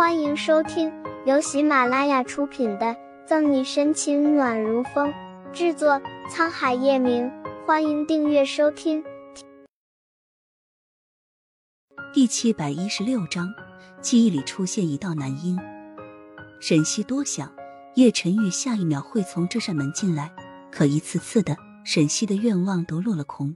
欢迎收听由喜马拉雅出品的《赠你深情暖如风》，制作沧海夜明。欢迎订阅收听。第七百一十六章，记忆里出现一道男婴。沈西多想，叶晨玉下一秒会从这扇门进来，可一次次的，沈西的愿望都落了空。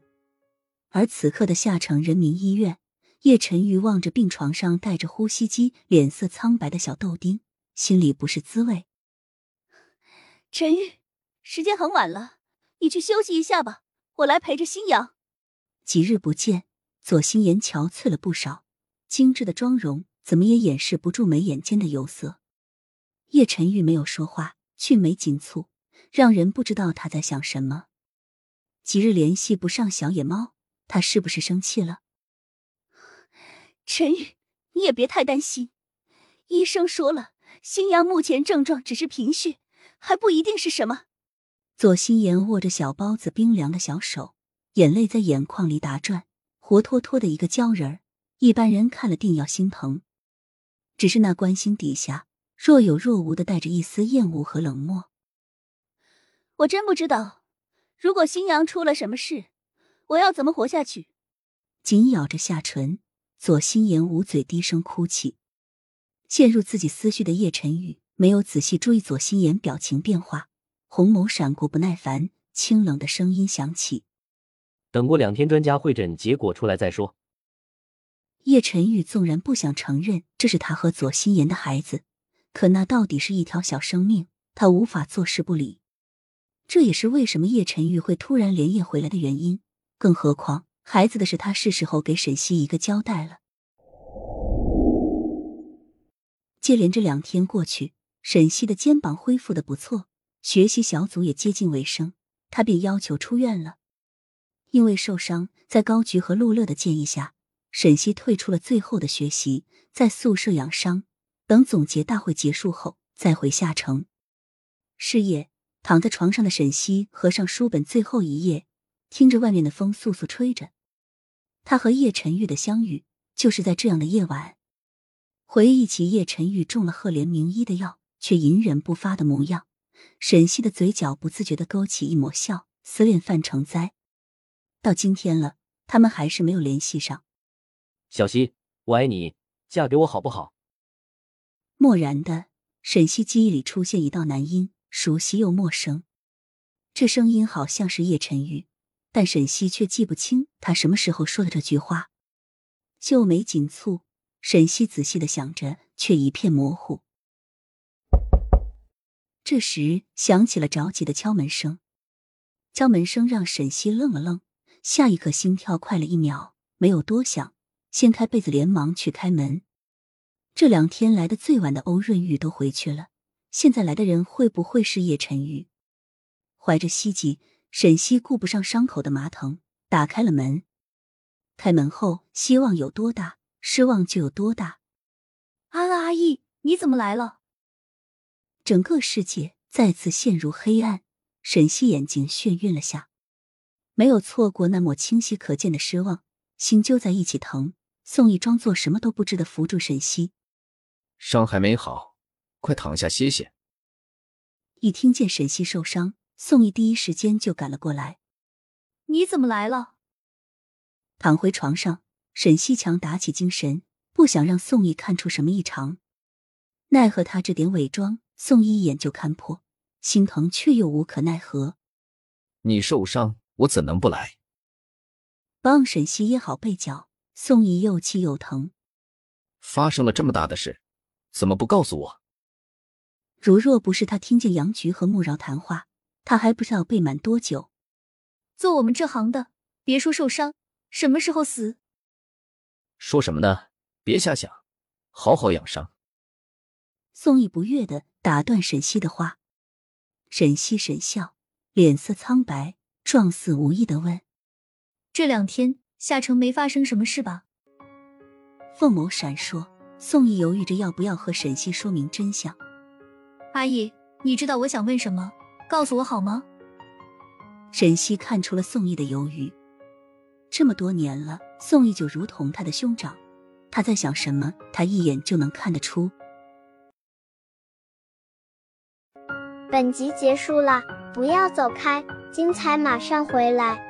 而此刻的下城人民医院，叶晨玉望着病床上带着呼吸机、脸色苍白的小豆丁，心里不是滋味。陈玉，时间很晚了，你去休息一下吧，我来陪着新阳。几日不见，左心言憔悴了不少，精致的妆容怎么也掩饰不住眉眼间的油色。叶晨玉没有说话，俊眉紧蹙，让人不知道他在想什么。几日联系不上小野猫。他是不是生气了？陈宇，你也别太担心。医生说了，新阳目前症状只是贫血，还不一定是什么。左心言握着小包子冰凉的小手，眼泪在眼眶里打转，活脱脱的一个鲛人儿。一般人看了定要心疼，只是那关心底下若有若无的带着一丝厌恶和冷漠。我真不知道，如果新阳出了什么事。我要怎么活下去？紧咬着下唇，左心言捂嘴低声哭泣。陷入自己思绪的叶晨宇没有仔细注意左心言表情变化，红眸闪过不耐烦，清冷的声音响起：“等过两天专家会诊结果出来再说。”叶晨宇纵然不想承认这是他和左心言的孩子，可那到底是一条小生命，他无法坐视不理。这也是为什么叶晨玉会突然连夜回来的原因。更何况，孩子的事，他是时候给沈西一个交代了。接连这两天过去，沈西的肩膀恢复的不错，学习小组也接近尾声，他便要求出院了。因为受伤，在高菊和陆乐的建议下，沈西退出了最后的学习，在宿舍养伤，等总结大会结束后再回下城。是夜，躺在床上的沈西合上书本最后一页。听着外面的风簌簌吹着，他和叶晨玉的相遇就是在这样的夜晚。回忆起叶晨玉中了赫连名医的药却隐忍不发的模样，沈西的嘴角不自觉的勾起一抹笑。思恋泛成灾，到今天了，他们还是没有联系上。小西，我爱你，嫁给我好不好？漠然的沈西记忆里出现一道男音，熟悉又陌生，这声音好像是叶晨玉。但沈西却记不清他什么时候说的这句话，秀眉紧蹙。沈西仔细的想着，却一片模糊。这时响起了着急的敲门声，敲门声让沈西愣了愣，下一刻心跳快了一秒，没有多想，掀开被子连忙去开门。这两天来的最晚的欧润玉都回去了，现在来的人会不会是叶晨玉？怀着希冀。沈西顾不上伤口的麻疼，打开了门。开门后，希望有多大，失望就有多大。安安阿姨，你怎么来了？整个世界再次陷入黑暗。沈西眼睛眩晕了下，没有错过那抹清晰可见的失望，心揪在一起疼。宋毅装作什么都不知的扶住沈西，伤还没好，快躺下歇歇。一听见沈西受伤。宋毅第一时间就赶了过来。你怎么来了？躺回床上，沈西强打起精神，不想让宋毅看出什么异常。奈何他这点伪装，宋毅一眼就看破，心疼却又无可奈何。你受伤，我怎能不来？帮沈西掖好被角，宋毅又气又疼。发生了这么大的事，怎么不告诉我？如若不是他听见杨菊和穆饶谈话。他还不知道被满多久。做我们这行的，别说受伤，什么时候死？说什么呢？别瞎想，好好养伤。宋毅不悦的打断沈西的话。沈西沈笑，脸色苍白，状似无意的问：“这两天夏城没发生什么事吧？”凤眸闪烁，宋毅犹豫着要不要和沈西说明真相。阿姨，你知道我想问什么？告诉我好吗？沈西看出了宋逸的犹豫。这么多年了宋逸就如同他的兄长他在想什么他一眼就能看得出。本集结束了不要走开精彩马上回来。